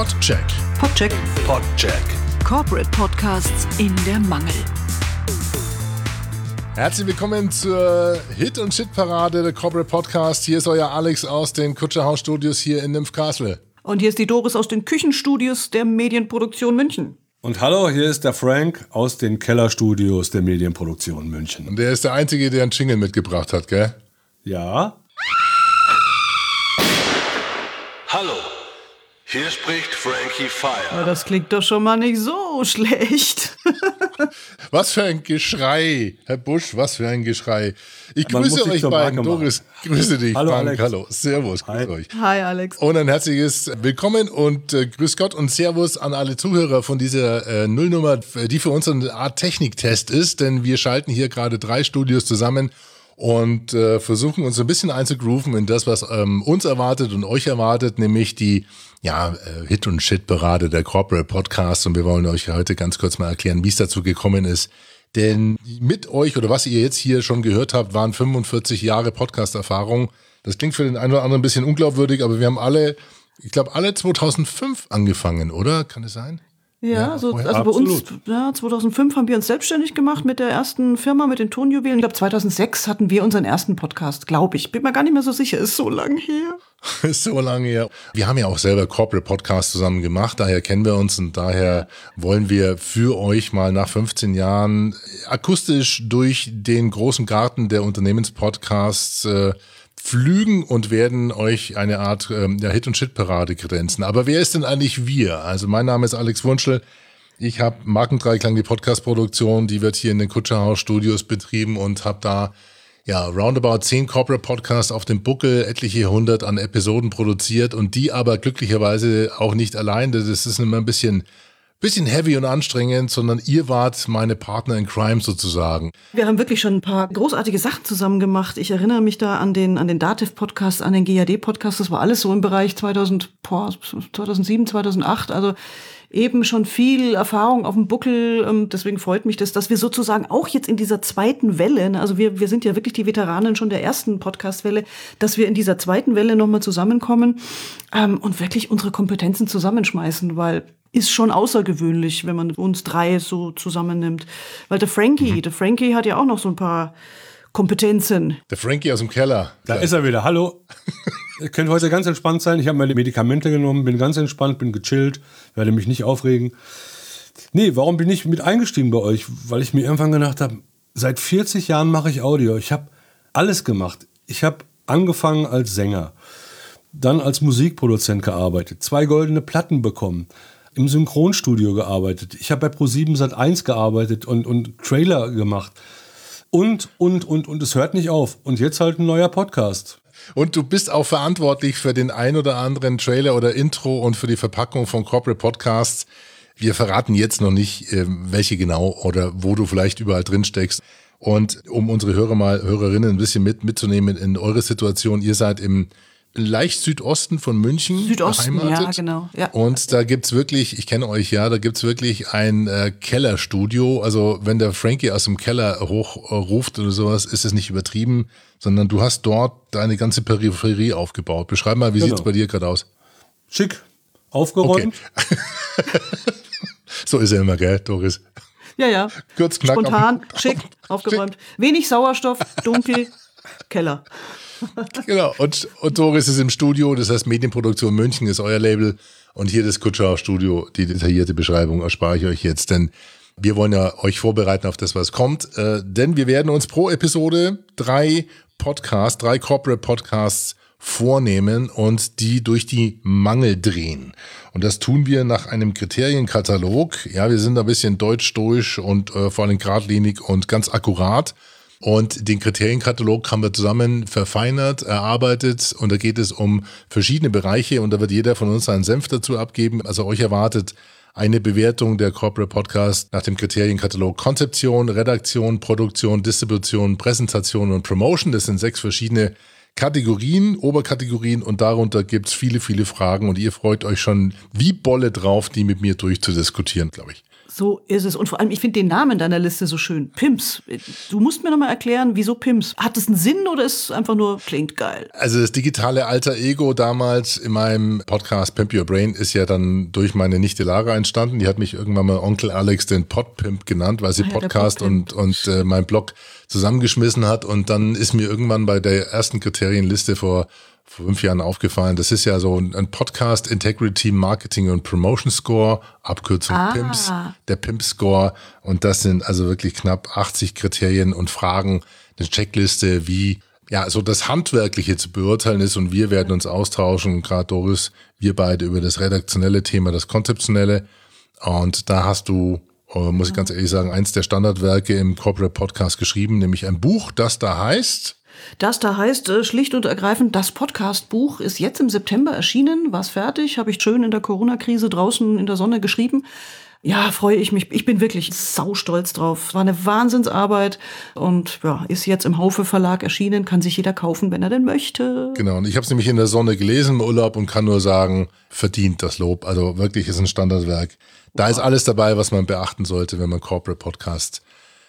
Podcheck. Podcheck. Podcheck. Corporate Podcasts in der Mangel. Herzlich willkommen zur Hit- und Shit-Parade der Corporate Podcast. Hier ist euer Alex aus den Kutscherhaus Studios hier in Nymphcastle. Und hier ist die Doris aus den Küchenstudios der Medienproduktion München. Und hallo, hier ist der Frank aus den Kellerstudios der Medienproduktion München. Und der ist der Einzige, der einen Jingle mitgebracht hat, gell? Ja? Hallo, hier spricht Frankie Fire. das klingt doch schon mal nicht so schlecht. Was für ein Geschrei, Herr Busch, was für ein Geschrei. Ich Man grüße euch beiden. Marke machen. Doris, grüße dich. Hallo, Frank, Alex. hallo. Servus, grüß Hi. euch. Hi, Alex. Und ein herzliches Willkommen und äh, Grüß Gott und Servus an alle Zuhörer von dieser äh, Nullnummer, die für uns eine Art Techniktest ist, denn wir schalten hier gerade drei Studios zusammen und äh, versuchen uns ein bisschen einzugrooven in das, was ähm, uns erwartet und euch erwartet, nämlich die ja, äh, Hit- und Shit-Parade der Corporate Podcast und wir wollen euch heute ganz kurz mal erklären, wie es dazu gekommen ist. Denn mit euch oder was ihr jetzt hier schon gehört habt, waren 45 Jahre Podcast-Erfahrung. Das klingt für den einen oder anderen ein bisschen unglaubwürdig, aber wir haben alle, ich glaube, alle 2005 angefangen, oder? Kann es sein? Ja, Ja, so, also bei uns, absolut. ja, 2005 haben wir uns selbstständig gemacht mit der ersten Firma, mit den Tonjuwelen. Ich glaube, 2006 hatten wir unseren ersten Podcast, glaube ich. Bin mir gar nicht mehr so sicher, ist so lang her. Ist so lange her. Wir haben ja auch selber Corporate Podcasts zusammen gemacht, daher kennen wir uns und daher wollen wir für euch mal nach 15 Jahren akustisch durch den großen Garten der Unternehmenspodcasts äh, flügen und werden euch eine Art ähm, ja, Hit- und Shit-Parade kredenzen. Aber wer ist denn eigentlich wir? Also mein Name ist Alex Wunschel. Ich habe Markendreiklang, die Podcast-Produktion, die wird hier in den Kutscherhaus Studios betrieben und habe da ja, roundabout zehn Corporate Podcasts auf dem Buckel, etliche hundert an Episoden produziert und die aber glücklicherweise auch nicht allein. Das ist immer ein bisschen, bisschen heavy und anstrengend, sondern ihr wart meine Partner in Crime sozusagen. Wir haben wirklich schon ein paar großartige Sachen zusammen gemacht. Ich erinnere mich da an den, an den Dativ-Podcast, an den GAD-Podcast. Das war alles so im Bereich 2000, boah, 2007, 2008. Also eben schon viel Erfahrung auf dem Buckel. Ähm, Deswegen freut mich das, dass wir sozusagen auch jetzt in dieser zweiten Welle, ne, also wir, wir sind ja wirklich die Veteranen schon der ersten Podcast-Welle, dass wir in dieser zweiten Welle nochmal zusammenkommen ähm, und wirklich unsere Kompetenzen zusammenschmeißen, weil ist schon außergewöhnlich, wenn man uns drei so zusammennimmt. Weil der Frankie, der Frankie hat ja auch noch so ein paar Kompetenzen. Der Frankie aus dem Keller. Da ist er wieder. Hallo. Ihr könnt heute ganz entspannt sein. Ich habe meine Medikamente genommen, bin ganz entspannt, bin gechillt, werde mich nicht aufregen. Nee, warum bin ich mit eingestiegen bei euch? Weil ich mir irgendwann gedacht habe, seit 40 Jahren mache ich Audio. Ich habe alles gemacht. Ich habe angefangen als Sänger, dann als Musikproduzent gearbeitet, zwei goldene Platten bekommen, im Synchronstudio gearbeitet. Ich habe bei Pro7 Sat1 gearbeitet und, und Trailer gemacht. Und, und, und, und es hört nicht auf. Und jetzt halt ein neuer Podcast. Und du bist auch verantwortlich für den ein oder anderen Trailer oder Intro und für die Verpackung von Corporate Podcasts. Wir verraten jetzt noch nicht, ähm, welche genau oder wo du vielleicht überall drin steckst. Und um unsere Hörer mal, Hörerinnen ein bisschen mit, mitzunehmen in eure Situation, ihr seid im leicht Südosten von München Südosten, beheimatet. ja, genau, ja. Und da gibt's wirklich, ich kenne euch ja, da gibt's wirklich ein äh, Kellerstudio. Also wenn der Frankie aus dem Keller hochruft oder sowas, ist es nicht übertrieben, sondern du hast dort deine ganze Peripherie aufgebaut. Beschreib mal, wie Genau. sieht's bei dir gerade aus? Schick, aufgeräumt. So ist er immer, gell, Doris? Ja, ja. Kurz, knack, Spontan, auf- schick, aufgeräumt. Wenig Sauerstoff, dunkel, Keller. Genau. Und, und Doris ist im Studio, das heißt Medienproduktion München ist euer Label. Und hier das Kutschau Studio, die detaillierte Beschreibung erspare ich euch jetzt, denn wir wollen ja euch vorbereiten auf das, was kommt. Äh, denn wir werden uns pro Episode drei Podcasts, drei Corporate Podcasts vornehmen und die durch die Mangel drehen. Und das tun wir nach einem Kriterienkatalog. Ja, wir sind ein bisschen deutsch-stoisch und äh, vor allem geradlinig und ganz akkurat. Und den Kriterienkatalog haben wir zusammen verfeinert, erarbeitet und da geht es um verschiedene Bereiche und da wird jeder von uns seinen Senf dazu abgeben. Also euch erwartet eine Bewertung der Corporate Podcast nach dem Kriterienkatalog Konzeption, Redaktion, Produktion, Distribution, Präsentation und Promotion. Das sind sechs verschiedene Kategorien, Oberkategorien und darunter gibt's viele, viele Fragen und ihr freut euch schon wie Bolle drauf, die mit mir durchzudiskutieren, glaube ich. So ist es. Und vor allem, ich finde den Namen deiner Liste so schön. Pimps. Du musst mir noch mal erklären, wieso Pimps? Hat es einen Sinn oder ist es einfach nur klingt geil? Also das digitale alter Ego damals in meinem Podcast Pimp Your Brain ist ja dann durch meine Nichte Lara entstanden. Die hat mich irgendwann mal Onkel Alex den Podpimp genannt, weil sie Ah ja, Podcast und, und äh, mein Blog zusammengeschmissen hat. Und dann ist mir irgendwann bei der ersten Kriterienliste vor vor fünf Jahren aufgefallen. Das ist ja so ein Podcast Integrity Marketing und Promotion Score, Abkürzung Ah. PIMS, der PIMP Score. Und das sind also wirklich knapp 80 Kriterien und Fragen, eine Checkliste, wie ja, so das Handwerkliche zu beurteilen ist und wir werden uns austauschen, gerade Doris, wir beide über das redaktionelle Thema, das konzeptionelle. Und da hast du, äh, muss ich ganz ehrlich sagen, eins der Standardwerke im Corporate Podcast geschrieben, nämlich ein Buch, das da heißt, Das da heißt äh, schlicht und ergreifend, das Podcast-Buch ist jetzt im September erschienen, war es fertig, habe ich schön in der Corona-Krise draußen in der Sonne geschrieben. Ja, freue ich mich. Ich bin wirklich saustolz drauf. War eine Wahnsinnsarbeit und ja, ist jetzt im Haufe Verlag erschienen, kann sich jeder kaufen, wenn er denn möchte. Genau, und ich habe es nämlich in der Sonne gelesen im Urlaub und kann nur sagen, verdient das Lob. Also wirklich ist ein Standardwerk. Da ist alles dabei, was man beachten sollte, wenn man Corporate Podcast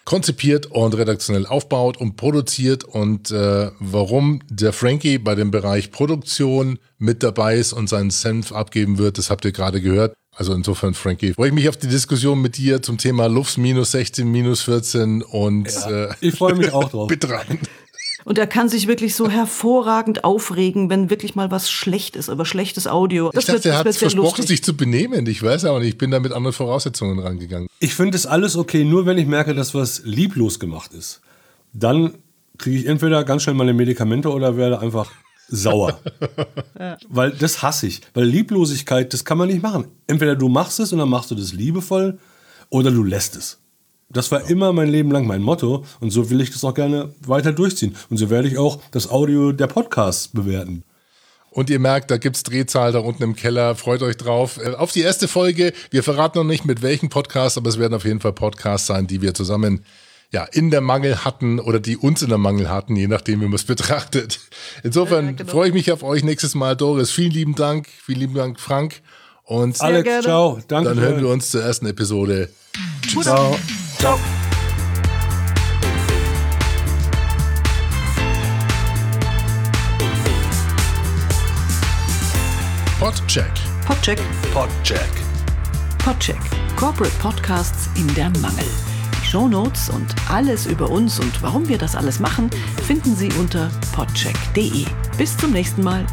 konzipiert und redaktionell aufbaut und produziert und äh, warum der Frankie bei dem Bereich Produktion mit dabei ist und seinen Senf abgeben wird, das habt ihr gerade gehört. Also insofern, Frankie, freue ich mich auf die Diskussion mit dir zum Thema Lufts minus 16, minus 14 und äh, Ich freue mich auch drauf. bitte rein. Und er kann sich wirklich so hervorragend aufregen, wenn wirklich mal was schlecht ist, aber schlechtes Audio. Ich dachte, er hat versprochen, lustig. sich zu benehmen. Ich weiß aber nicht, ich bin da mit anderen Voraussetzungen rangegangen. Ich finde es alles okay, nur wenn ich merke, dass was lieblos gemacht ist. Dann kriege ich entweder ganz schnell meine Medikamente oder werde einfach sauer. Weil das hasse ich. Weil Lieblosigkeit, das kann man nicht machen. Entweder du machst es und dann machst du das liebevoll oder du lässt es. Das war immer mein Leben lang mein Motto und so will ich das auch gerne weiter durchziehen. Und so werde ich auch das Audio der Podcasts bewerten. Und ihr merkt, da gibt's Drehzahl da unten im Keller. Freut euch drauf. Äh, Auf die erste Folge. Wir verraten noch nicht mit welchem Podcast, aber es werden auf jeden Fall Podcasts sein, die wir zusammen ja, in der Mangel hatten oder die uns in der Mangel hatten, je nachdem, wie man es betrachtet. Insofern Ja, genau. freue ich mich auf euch nächstes Mal, Doris. Vielen lieben Dank. Vielen lieben Dank, Frank. Und Alex, gerne. ciao. Danke. dann hören wir uns zur ersten Episode. Ciao. Ciao. Podcheck. Podcheck. Podcheck. Podcheck. Corporate Podcasts in der Mangel. Die Shownotes und alles über uns und warum wir das alles machen, finden Sie unter podcheck.de. Bis zum nächsten Mal.